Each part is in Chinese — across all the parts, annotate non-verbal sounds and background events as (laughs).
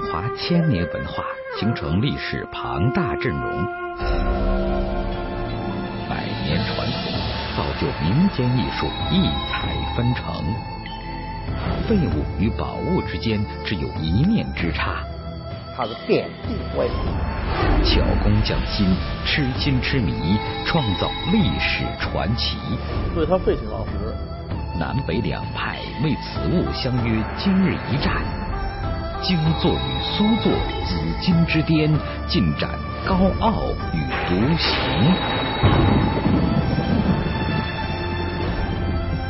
华千年文化形成历史庞大阵容，百年传统造就民间艺术异彩纷呈。废物与宝物之间只有一念之差，它是点地为巧工匠心，痴心痴迷，创造历史传奇。所以它废寝忘食。南北两派为此物相约今日一战，京作与苏作紫金之巅，尽展高傲与独行。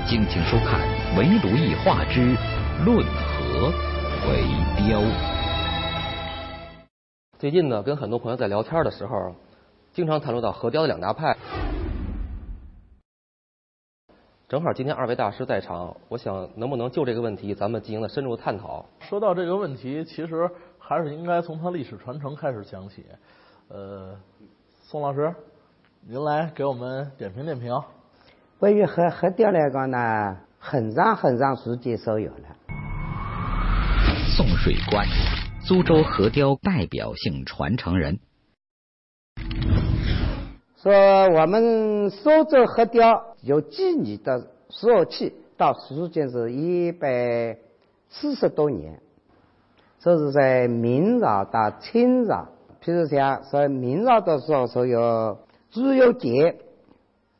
敬请收看《围炉易画之论和为雕》。最近呢，跟很多朋友在聊天的时候，经常谈论到河雕的两大派。正好今天二位大师在场，我想能不能就这个问题，咱们进行了深入探讨。说到这个问题，其实还是应该从它历史传承开始讲起。呃，宋老师，您来给我们点评点评。关于核核雕来讲呢，很长很长时间所有了。宋水官，苏州核雕代表性传承人。说我们苏州核雕有记忆的石头器，到时间是一百四十多年。这是在明朝到清朝，譬如像在明朝的时候，说有朱由检，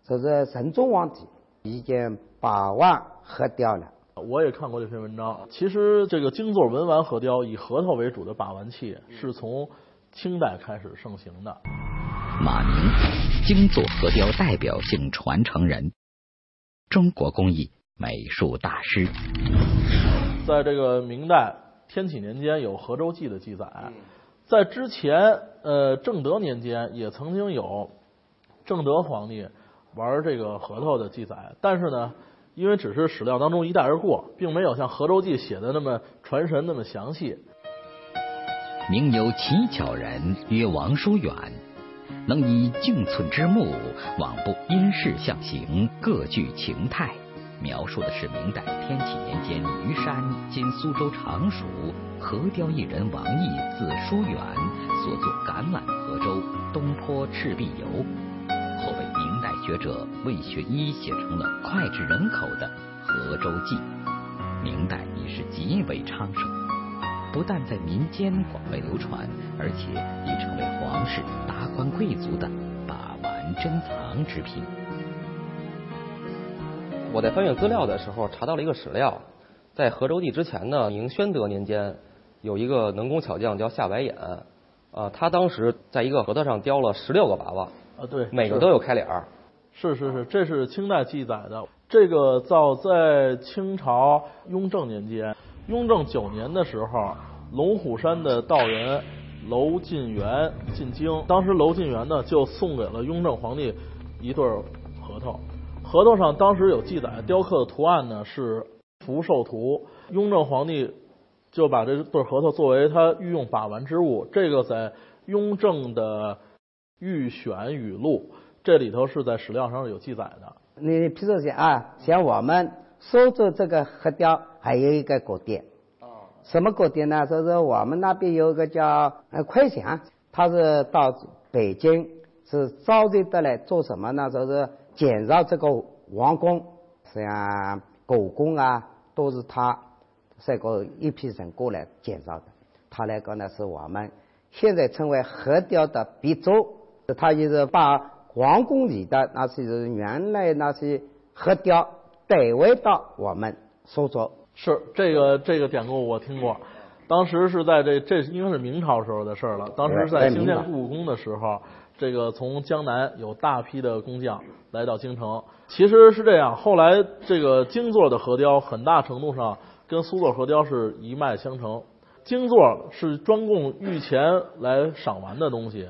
这是神宗皇帝已经把玩核雕了。我也看过这篇文章。其实这个京作文玩核雕以核桃为主的把玩器，是从清代开始盛行的。马宁，京作核雕代表性传承人，中国工艺美术大师。在这个明代天启年间有《河州记》的记载，在之前呃正德年间也曾经有正德皇帝玩这个核桃的记载，但是呢，因为只是史料当中一带而过，并没有像《河州记》写的那么传神那么详细。明有奇巧人曰王叔远。能以静寸之目，罔不因势象形，各具情态。描述的是明代天启年间虞山（今苏州常熟）河雕艺人王毅字叔远所作橄榄河州东坡赤壁游，后被明代学者魏学一写成了脍炙人口的《河州记》。明代已是极为昌盛，不但在民间广为流传，而且已成为皇室达。官贵族的把玩珍藏之品。我在翻阅资料的时候查到了一个史料，在河州地之前呢，明宣德年间有一个能工巧匠叫夏白眼，啊，他当时在一个核桃上雕了十六个娃娃，啊对，每个都有开脸儿。是是是，这是清代记载的。这个早在清朝雍正年间，雍正九年的时候，龙虎山的道人。娄进元进京，当时娄进元呢就送给了雍正皇帝一对核桃，核桃上当时有记载，雕刻的图案呢是福寿图，雍正皇帝就把这对核桃作为他御用把玩之物，这个在雍正的御选语录这里头是在史料上是有记载的。你譬如讲啊，像我们收着这个核雕还有一个古店。什么国店呢？就是我们那边有个叫呃快祥，他是到北京是招待的来做什么呢？就是建造这个王宫，像故宫啊，都是他这个一批人过来建造的。他那个呢，是我们现在称为核雕的鼻祖。他就是把皇宫里的那些原来那些核雕带回到我们苏州。是这个这个典故我听过，当时是在这这应该是明朝时候的事了。当时在兴建故宫的时候，这个从江南有大批的工匠来到京城。其实是这样，后来这个京作的核雕很大程度上跟苏作核雕是一脉相承。京作是专供御前来赏玩的东西，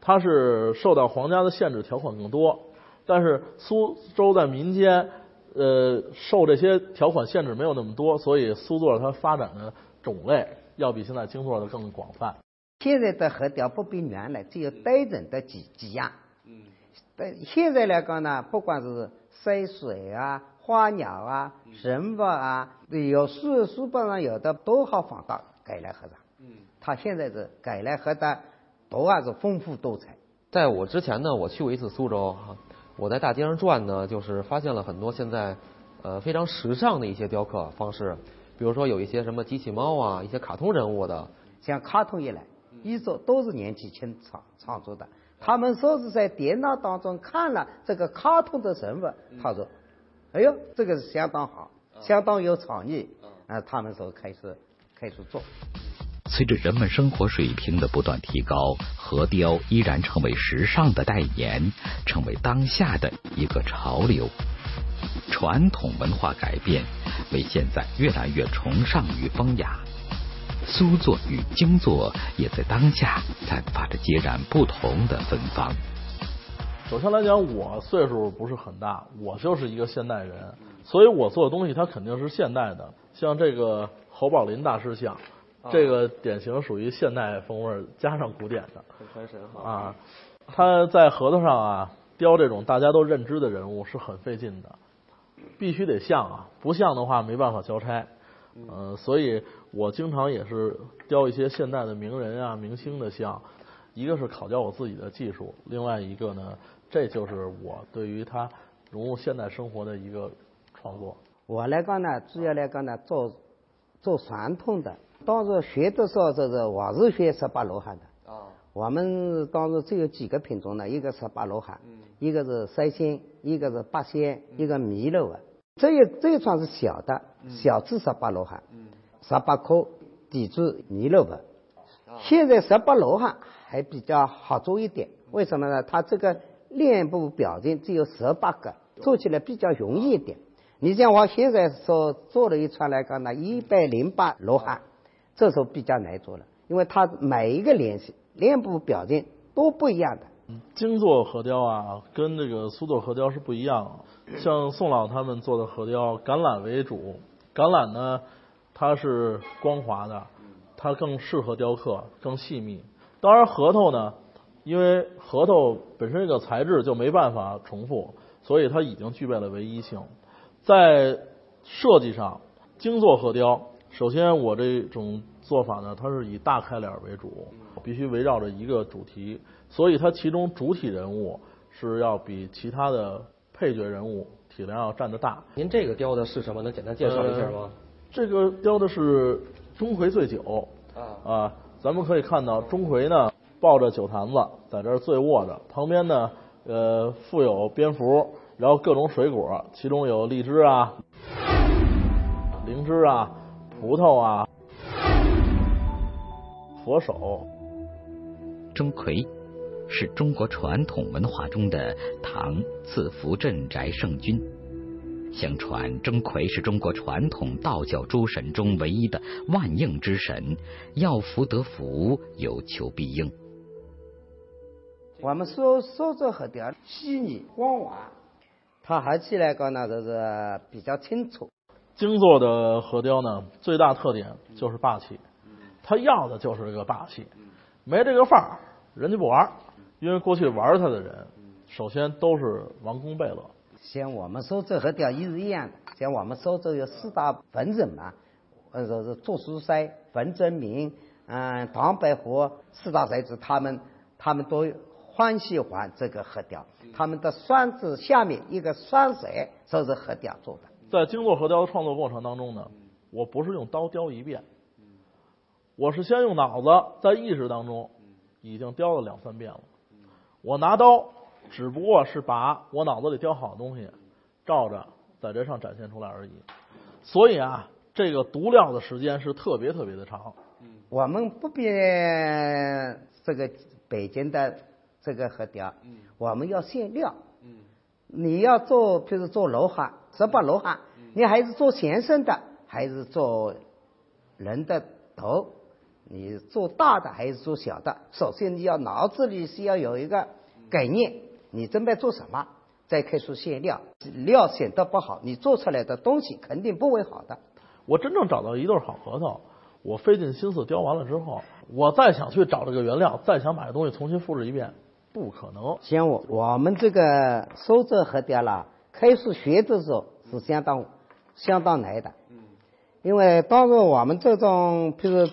它是受到皇家的限制条款更多。但是苏州在民间。呃，受这些条款限制没有那么多，所以苏作它发展的种类要比现在京座的更广泛。现在的核雕不比原来，只有单人的几几样。嗯。但现在来讲呢，不管是山水啊、花鸟啊、人物啊，有书书本上有的都好放到改来盒上。嗯，它现在是改良和的图案是丰富多彩。在我之前呢，我去过一次苏州，我在大街上转呢，就是发现了很多现在呃非常时尚的一些雕刻方式，比如说有一些什么机器猫啊，一些卡通人物的，像卡通一类，衣着都是年纪轻创创作的。他们说是在电脑当中看了这个卡通的人物，他说：“哎呦，这个是相当好，相当有创意。”啊，他们说开始开始做。随着人们生活水平的不断提高，核雕依然成为时尚的代言，成为当下的一个潮流。传统文化改变，为现在越来越崇尚与风雅。苏作与京作也在当下散发着截然不同的芬芳。首先来讲，我岁数不是很大，我就是一个现代人，所以我做的东西它肯定是现代的。像这个侯宝林大师像。这个典型属于现代风味加上古典的，很传神哈。啊，他在核桃上啊雕这种大家都认知的人物是很费劲的，必须得像啊，不像的话没办法交差。嗯，所以我经常也是雕一些现代的名人啊、明星的像，一个是考教我自己的技术，另外一个呢，这就是我对于他融入现代生活的一个创作。我来讲呢，主要来讲呢，做做传统的。当时学的时候，这是我是学十八罗汉的。啊。我们当时只有几个品种呢？一个十八罗汉，一个是三仙，一个是八仙，一个弥勒纹。这一这一串是小的，小字十八罗汉。嗯。十八颗底子弥勒纹。现在十八罗汉还比较好做一点，为什么呢？它这个面部表情只有十八个，做起来比较容易一点。你像我现在所做的一串来讲呢，一百零八罗汉。这时候比较难做了，因为它每一个脸脸部表情都不一样的。精做核雕啊，跟这个苏做核雕是不一样。像宋老他们做的核雕，橄榄为主，橄榄呢，它是光滑的，它更适合雕刻，更细密。当然核桃呢，因为核桃本身这个材质就没办法重复，所以它已经具备了唯一性。在设计上，精做核雕。首先，我这种做法呢，它是以大开脸为主，必须围绕着一个主题，所以它其中主体人物是要比其他的配角人物体量要占得大。您这个雕的是什么？能简单介绍一下吗？这个雕的是钟馗醉酒啊啊！咱们可以看到钟馗呢抱着酒坛子在这儿醉卧着，旁边呢呃附有蝙蝠，然后各种水果，其中有荔枝啊、灵芝啊。葡萄啊，佛手，钟馗是中国传统文化中的唐赐福镇宅圣君。相传钟馗是中国传统道教诸神中唯一的万应之神，要福得福，有求必应。我们说说这核雕细腻光滑，它合起来讲呢，就是比较清楚。精做的核雕呢，最大特点就是霸气，他要的就是这个霸气，没这个范儿，人家不玩儿。因为过去玩他的人，首先都是王公贝勒。像我们苏州核雕也是一样的，像我们苏州有四大文人嘛，或者是祝书山、文征明、嗯唐伯虎四大才子，他们他们都欢喜欢这个核雕，他们的双字下面一个双蛇，就是核雕做的。在精做核雕的创作过程当中呢，我不是用刀雕一遍，我是先用脑子在意识当中已经雕了两三遍了。我拿刀只不过是把我脑子里雕好的东西照着在这上展现出来而已。所以啊，这个读料的时间是特别特别的长。我们不比这个北京的这个核雕，我们要限料。你要做，譬如做罗汉，十八罗汉，你还是做先生的，还是做人的头？你做大的还是做小的？首先你要脑子里是要有一个概念，你准备做什么，再开始选料。料选的不好，你做出来的东西肯定不会好的。我真正找到一对好核桃，我费尽心思雕完了之后，我再想去找这个原料，再想把这东西重新复制一遍。不可能。像我我们这个苏州核雕啦，开始学的时候是相当相当难的。嗯。因为当时我们这种，譬如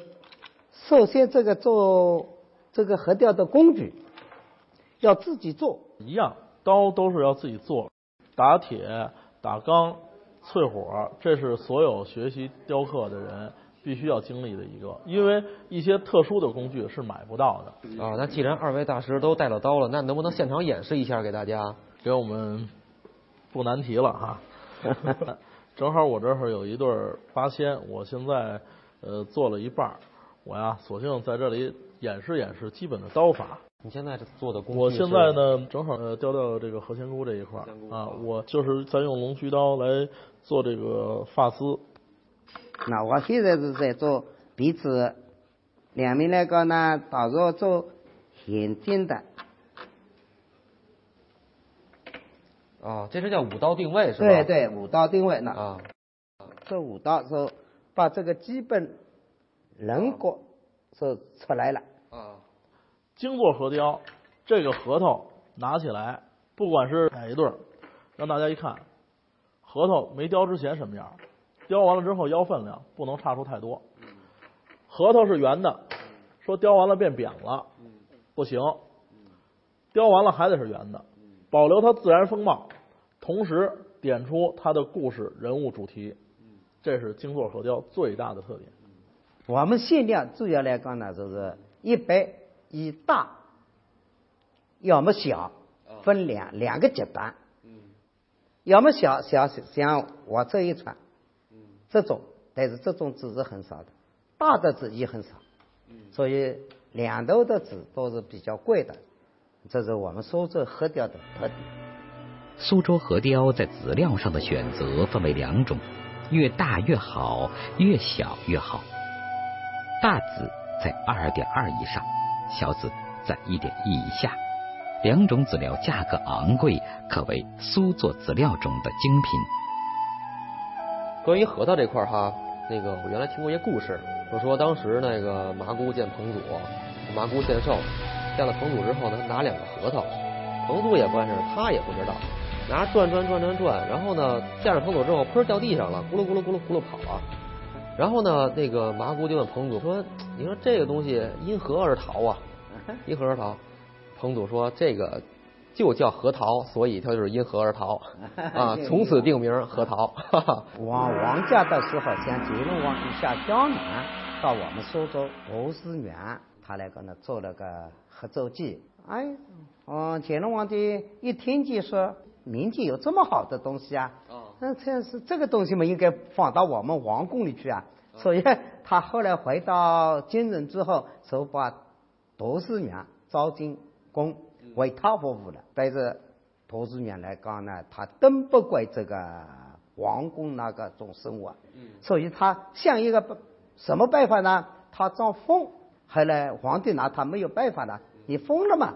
首先这个做这个核雕的工具要自己做，一样，刀都是要自己做，打铁、打钢、淬火，这是所有学习雕刻的人必须要经历的一个，因为一些特殊的工具是买不到的。啊，那既然二位大师都带了刀了，那能不能现场演示一下给大家？给我们不难题了哈。(laughs) 正好我这儿有一对八仙，我现在呃做了一半儿，我呀索性在这里演示演示基本的刀法。你现在做的工具我现在呢，正好呃雕到这个何仙姑这一块儿啊，我就是在用龙须刀来做这个发丝。那我现在是在做鼻子，两面那个呢，到时候做眼睛的。啊，这是叫五刀定位是吧？对对，五刀定位那啊，这五刀是把这个基本人格是出来了。啊，精做核雕，这个核桃拿起来，不管是哪一对儿，让大家一看，核桃没雕之前什么样，雕完了之后腰分量，不能差出太多。核桃是圆的，说雕完了变扁了，不行，雕完了还得是圆的，保留它自然风貌，同时点出它的故事、人物主题，这是精作核雕最大的特点。我们限量主要来讲呢，就是一般以大，要么小，分两两个阶段。要么小小像我这一串，这种，但是这种纸是很少的，大的纸也很少，所以两头的纸都是比较贵的，这是我们苏州核雕的特点。苏州核雕在籽料上的选择分为两种，越大越好，越小越好。大籽在二点二以上，小籽在一点一以下。两种籽料价格昂贵，可谓苏作籽料中的精品。关于核桃这块儿哈，那个我原来听过一个故事，就说当时那个麻姑见彭祖，麻姑见寿，见了彭祖之后呢，拿两个核桃，彭祖也不认识，他也不知道，拿着转转转转转，然后呢见着彭祖之后，砰掉地上了，咕噜咕噜咕噜咕噜跑了。然后呢，那个麻姑就问彭祖说：“你说这个东西因何而逃啊？(laughs) 因何而逃？”彭祖说：“这个就叫核桃，所以它就是因何而逃 (laughs) 啊，从此定名核桃。哈哈王王家的时候，像乾隆皇帝下江南到我们苏州博士园，他来跟他做了个合奏记。哎，嗯，乾隆皇帝一听就说民间有这么好的东西啊，那这是这个东西嘛，应该放到我们皇宫里去啊。所以他后来回到京城之后，就把博士园招进宫为他服务了。但是博士园来讲呢，他登不过这个皇宫那个种生活，所以他想一个办什么办法呢？他装封，后来皇帝拿他没有办法了，你疯了吗？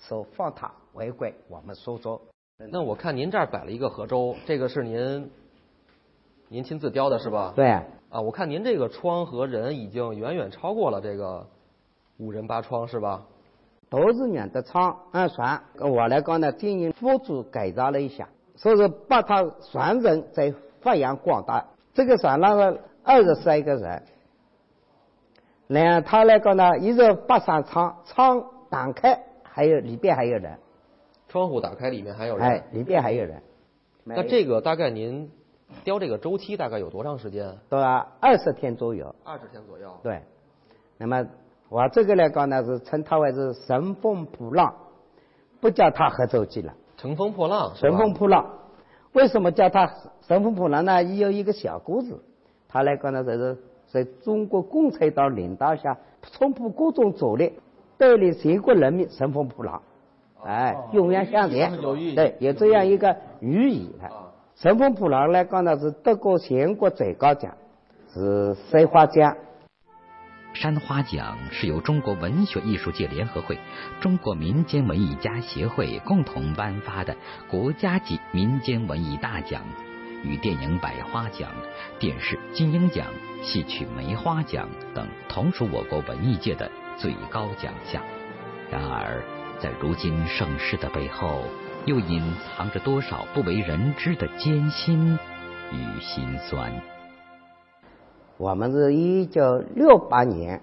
说放他为归我们苏州。那我看您这儿摆了一个河州，这个是您您亲自雕的是吧？对，啊，我看您这个窗和人已经远远超过了这个五人八窗是吧？博士园的窗按船，我来讲呢，进行辅助改造了一下，所以说把它传人再发扬光大。这个船那个二十三个人，然后他来讲呢，一直把上窗，窗打开，还有里边还有人，窗户打开，里面还有人。哎，里边还有人。那这个大概您雕这个周期大概有多长时间？到了二十天左右。二十天左右。对，那么我这个来讲呢，是称它为是乘风破浪，不叫它合奏记了。乘风破浪。乘风破浪，为什么叫它乘风破浪呢？也有一个小故事。它来讲呢，就是在中国共产党领导下，冲破各种阻力，带领全国人民乘风破浪，哎，永远向前。对，有这样一个寓意的。乘风破浪呢，刚才，是得过全国最高奖，是山花奖。山花奖是由中国文学艺术界联合会、中国民间文艺家协会共同颁发的国家级民间文艺大奖，与电影百花奖、电视金鹰奖、戏曲梅花奖等同属我国文艺界的最高奖项。然而，在如今盛世的背后，又隐藏着多少不为人知的艰辛与辛酸？我们是一九六八年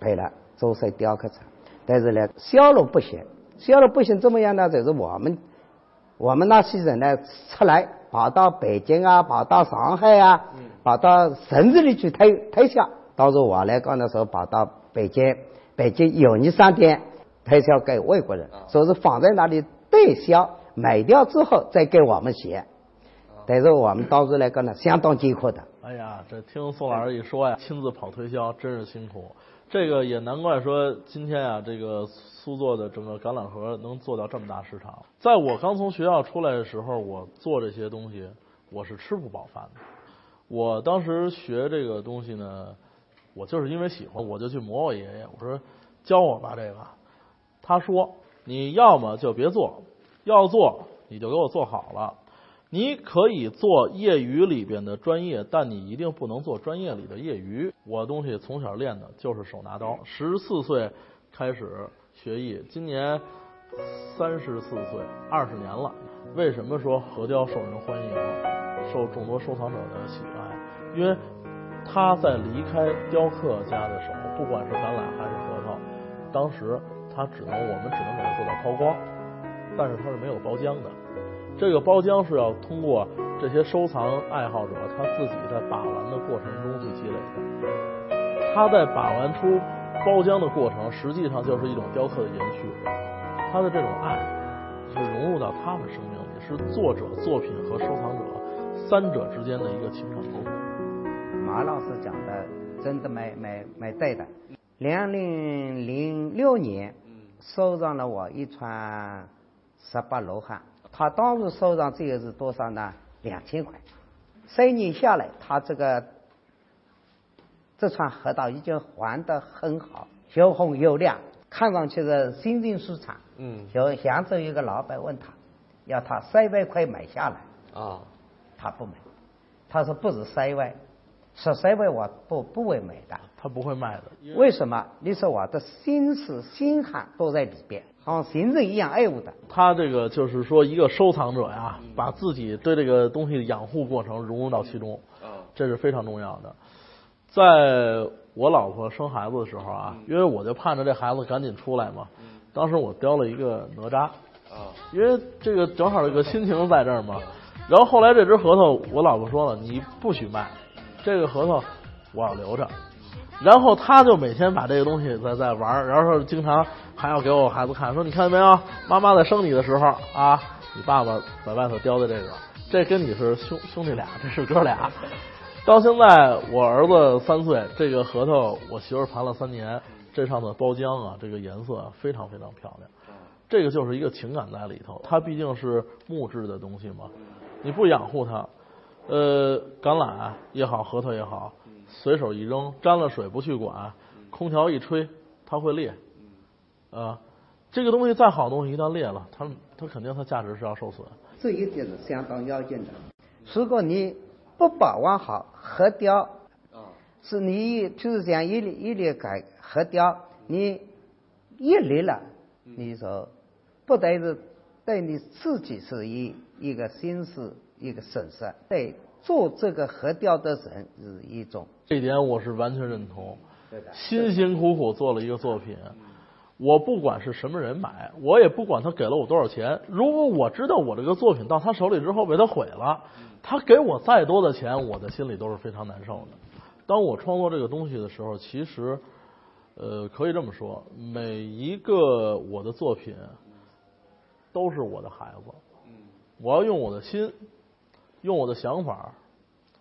配了，周岁雕刻厂。但是呢，销路不行，销路不行怎么样呢？就是我们我们那些人呢，出来跑到北京啊，跑到上海啊，跑到城市里去推推销。当时我来干的时候，跑到北京，北京友谊商店推销给外国人，说是放在那里代销，买掉之后再给我们写。但是我们当时来干呢，相当艰苦的。哎呀，这听宋老师一说呀，亲自跑推销真是辛苦。这个也难怪说今天啊，这个苏做的整个橄榄核能做到这么大市场。在我刚从学校出来的时候，我做这些东西，我是吃不饱饭的。我当时学这个东西呢，我就是因为喜欢，我就去磨我爷爷，我说教我吧这个。他说你要么就别做，要做你就给我做好了。你可以做业余里边的专业，但你一定不能做专业里的业余。我东西从小练的就是手拿刀，十四岁开始学艺，今年三十四岁，二十年了。为什么说核雕受人欢迎，受众多收藏者的喜爱？因为他在离开雕刻家的时候，不管是橄榄还是核桃，当时他只能我们只能给他做到抛光，但是他是没有包浆的。这个包浆是要通过这些收藏爱好者他自己在把玩的过程中去积累的。他在把玩出包浆的过程，实际上就是一种雕刻的延续。他的这种爱是融入到他们生命里，是作者作品和收藏者三者之间的一个情感沟通。马老师讲的真的没没没对的。两零零六年收藏了我一串十八罗汉。他当时收上这个是多少呢？两千块。三年下来，他这个这串核桃已经还得很好，又红又亮，看上去是心情舒畅。嗯。就扬州一个老板问他，要他三万块买下来。啊。他不买，他说不止三万，十三万我不不会买的。他不会卖的。为什么？你说我的心思心汗都在里边。像行人一样爱护的。他这个就是说，一个收藏者呀，把自己对这个东西的养护过程融入到其中，这是非常重要的。在我老婆生孩子的时候啊，因为我就盼着这孩子赶紧出来嘛，当时我雕了一个哪吒，因为这个正好这个心情在这儿嘛。然后后来这只核桃，我老婆说了，你不许卖，这个核桃我要留着。然后他就每天把这个东西在在玩，然后经常还要给我孩子看，说你看见没有，妈妈在生你的时候啊，你爸爸在外头雕的这个，这跟你是兄兄弟俩，这是哥俩。到现在我儿子三岁，这个核桃我媳妇盘了三年，这上的包浆啊，这个颜色非常非常漂亮。这个就是一个情感在里头，它毕竟是木质的东西嘛，你不养护它，呃，橄榄也好，核桃也好。随手一扔，沾了水不去管，空调一吹，它会裂。啊，这个东西再好东西，一旦裂了，它它肯定它价值是要受损。这一点是相当要紧的。如果你不把握好核雕，是你就是讲一粒一列改核雕，你一裂了，你说不但是对你自己是一一个心思一个损失，对。做这个核雕的人是一种，这点我是完全认同。辛辛苦苦做了一个作品，我不管是什么人买，我也不管他给了我多少钱。如果我知道我这个作品到他手里之后被他毁了，他给我再多的钱，我的心里都是非常难受的。当我创作这个东西的时候，其实，呃，可以这么说，每一个我的作品都是我的孩子。我要用我的心。用我的想法，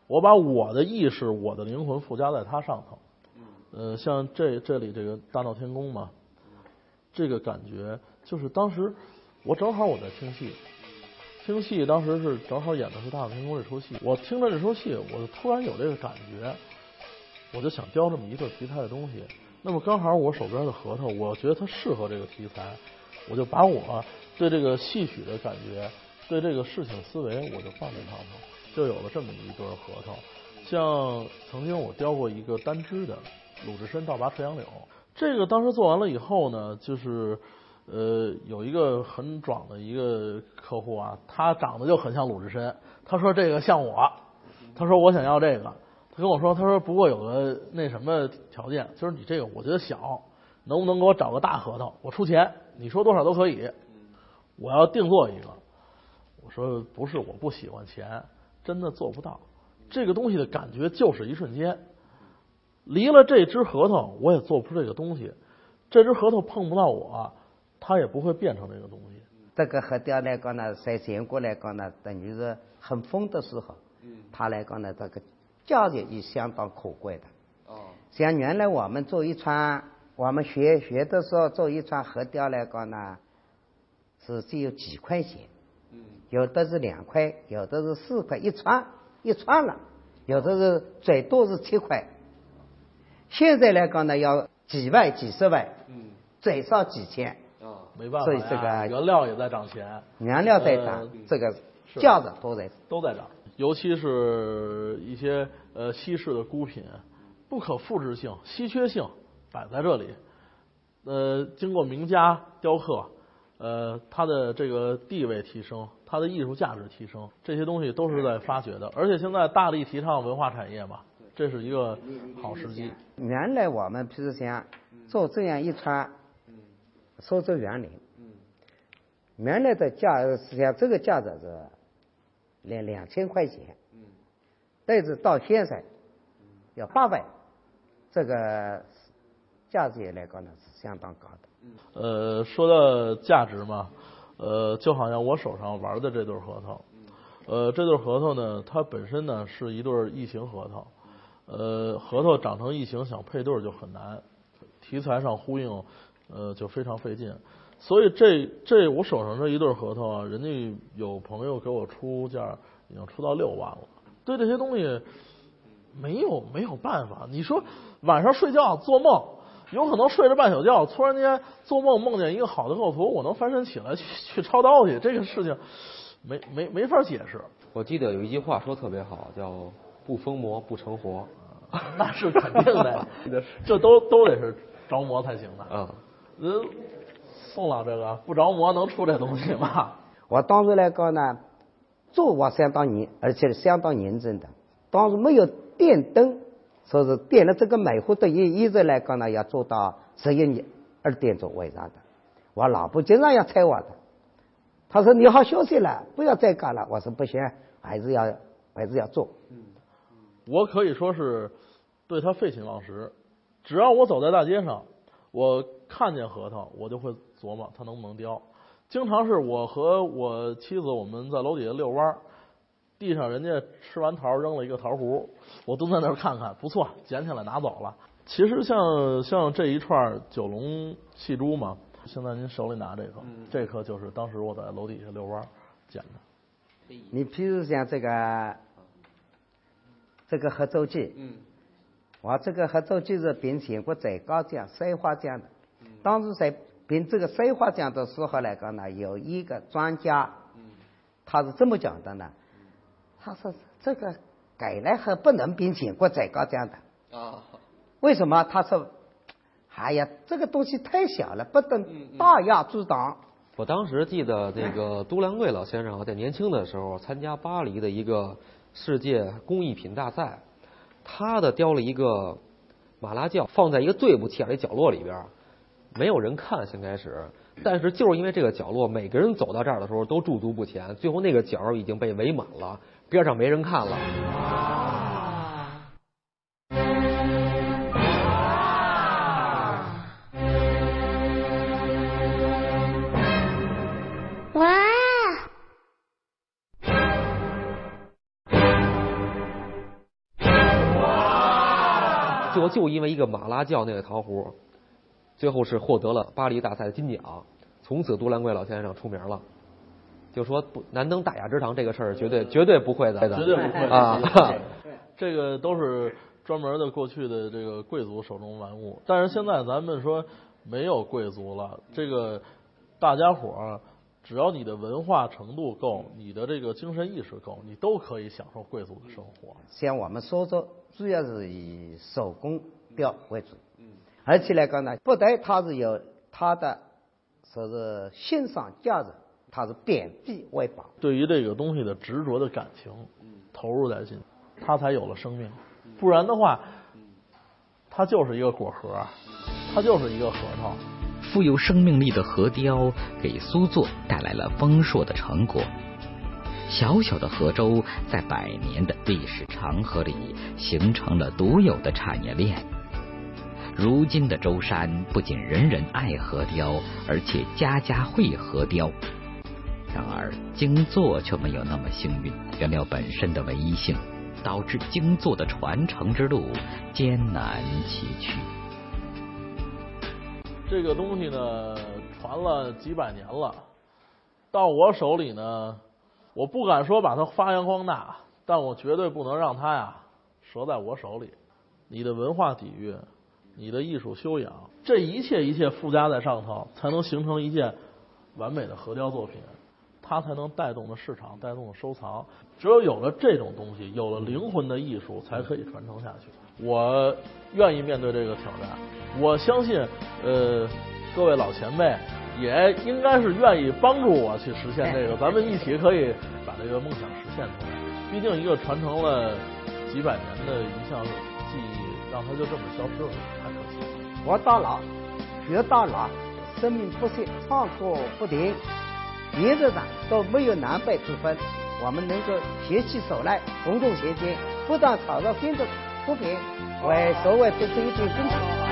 我把我的意识、我的灵魂附加在它上头。呃，像这这里这个大闹天宫嘛，这个感觉就是当时我正好我在听戏，听戏当时是正好演的是大闹天宫这出戏。我听着这出戏，我就突然有这个感觉，我就想雕这么一个题材的东西。那么刚好我手边的核桃，我觉得它适合这个题材，我就把我对这个戏曲的感觉。对这个事情思维，我就放在上头，就有了这么一对核桃。像曾经我雕过一个单枝的鲁智深倒拔垂杨柳，这个当时做完了以后呢，就是呃有一个很壮的一个客户啊，他长得就很像鲁智深，他说这个像我，他说我想要这个，他跟我说，他说不过有个那什么条件，就是你这个我觉得小，能不能给我找个大核桃？我出钱，你说多少都可以。我要定做一个。我说不是，我不喜欢钱，真的做不到。这个东西的感觉就是一瞬间，离了这只核桃，我也做不出这个东西。这只核桃碰不到我，它也不会变成这个东西。这个核雕来讲呢，在全国来讲呢，等于是很风的时候，它来讲呢，这个。价值也相当可贵的。哦。像原来我们做一串，我们学学的时候做一串核雕来讲呢，是只有几块钱。嗯。有的是两块，有的是四块一串，一串了。有的是最多是七块。现在来讲呢，要几万、几十万。嗯。最少几千。啊，没办法所以这个原料也在涨钱。原料在涨，这个价格都在都在涨。尤其是一些呃西式的孤品，不可复制性、稀缺性摆在这里，呃，经过名家雕刻，呃，它的这个地位提升，它的艺术价值提升，这些东西都是在发掘的。而且现在大力提倡文化产业嘛，这是一个好时机。原来我们譬如像做这样一串，苏州园林，原来的价实际上这个价值是。两两千块钱，但是到现在要八百，这个价值也来讲呢是相当高的。呃，说到价值嘛，呃，就好像我手上玩的这对核桃，呃，这对核桃呢，它本身呢是一对异形核桃，呃，核桃长成异形想配对就很难，题材上呼应，呃，就非常费劲。所以这这我手上这一对核桃啊，人家有朋友给我出价，已经出到六万了。对这些东西没有没有办法。你说晚上睡觉做梦，有可能睡着半宿觉，突然间做梦梦见一个好的构图，我能翻身起来去去抄刀去，这个事情没没没法解释。我记得有一句话说特别好，叫 (laughs) 不疯魔不成活。(laughs) 那是肯定的，(laughs) 这都都得是着魔才行的。嗯。呃。送了这个不着魔能出这东西吗？(laughs) 我当时来讲呢，做我相当严，而且是相当严正的。当时没有电灯，说是点了这个煤火的一一直来讲呢，要做到十一点二点钟晚上的。我老婆经常要催我的，她说你好休息了，不要再干了。我说不行，还是要还是要做。嗯，我可以说是对他废寝忘食，只要我走在大街上，我看见核桃，我就会。琢磨它能不能雕，经常是我和我妻子我们在楼底下遛弯儿，地上人家吃完桃扔了一个桃核，我蹲在那儿看看，不错，捡起来拿走了。其实像像这一串九龙戏珠嘛，现在您手里拿这颗，这颗就是当时我在楼底下遛弯儿捡的。你譬如像这个这个合作剧，嗯，我这个合作剧是评全国最高奖三花奖的，当时在。评这个三花奖的时候来讲呢，有一个专家，他是这么讲的呢。他说这个改来还不能评全国最高奖的。啊。为什么？他说，哎呀，这个东西太小了，不能大压阻挡。我当时记得这个 (laughs) 都良贵老先生在年轻的时候参加巴黎的一个世界工艺品大赛，他的雕了一个马拉轿，放在一个最不起眼的角落里边。没有人看，先开始，但是就是因为这个角落，每个人走到这儿的时候都驻足不前，最后那个角已经被围满了，边上没人看了。最后就因为一个马拉教那个桃核。最后是获得了巴黎大赛的金奖，从此杜兰贵老先生出名了。就说不难登大雅之堂这个事儿，绝对绝对不会的，绝对不会啊！(laughs) 这个都是专门的过去的这个贵族手中玩物，但是现在咱们说没有贵族了，这个大家伙儿只要你的文化程度够，你的这个精神意识够，你都可以享受贵族的生活。像我们苏州，主要是以手工雕为主。而且来讲呢，不但它是有它的说是欣赏价值，它是贬低为宝。对于这个东西的执着的感情，投入在进，它才有了生命。不然的话，它就是一个果核，它就是一个核桃。富有生命力的河雕给苏作带来了丰硕的成果。小小的河州，在百年的历史长河里，形成了独有的产业链。如今的舟山，不仅人人爱河雕，而且家家会河雕。然而，精作却没有那么幸运。原料本身的唯一性，导致精作的传承之路艰难崎岖。这个东西呢，传了几百年了，到我手里呢，我不敢说把它发扬光大，但我绝对不能让它呀折在我手里。你的文化底蕴。你的艺术修养，这一切一切附加在上头，才能形成一件完美的核雕作品，它才能带动的市场，带动的收藏。只有有了这种东西，有了灵魂的艺术，才可以传承下去。我愿意面对这个挑战，我相信，呃，各位老前辈也应该是愿意帮助我去实现这个，咱们一起可以把这个梦想实现出来。毕竟一个传承了几百年的一项技艺。让它就这么消失了，太可惜了。活到老，学到老，生命不息，创作不停，原则上都没有南北之分。我们能够携起手来，共同前进，不断创造新的作品，为社会做出一点贡献。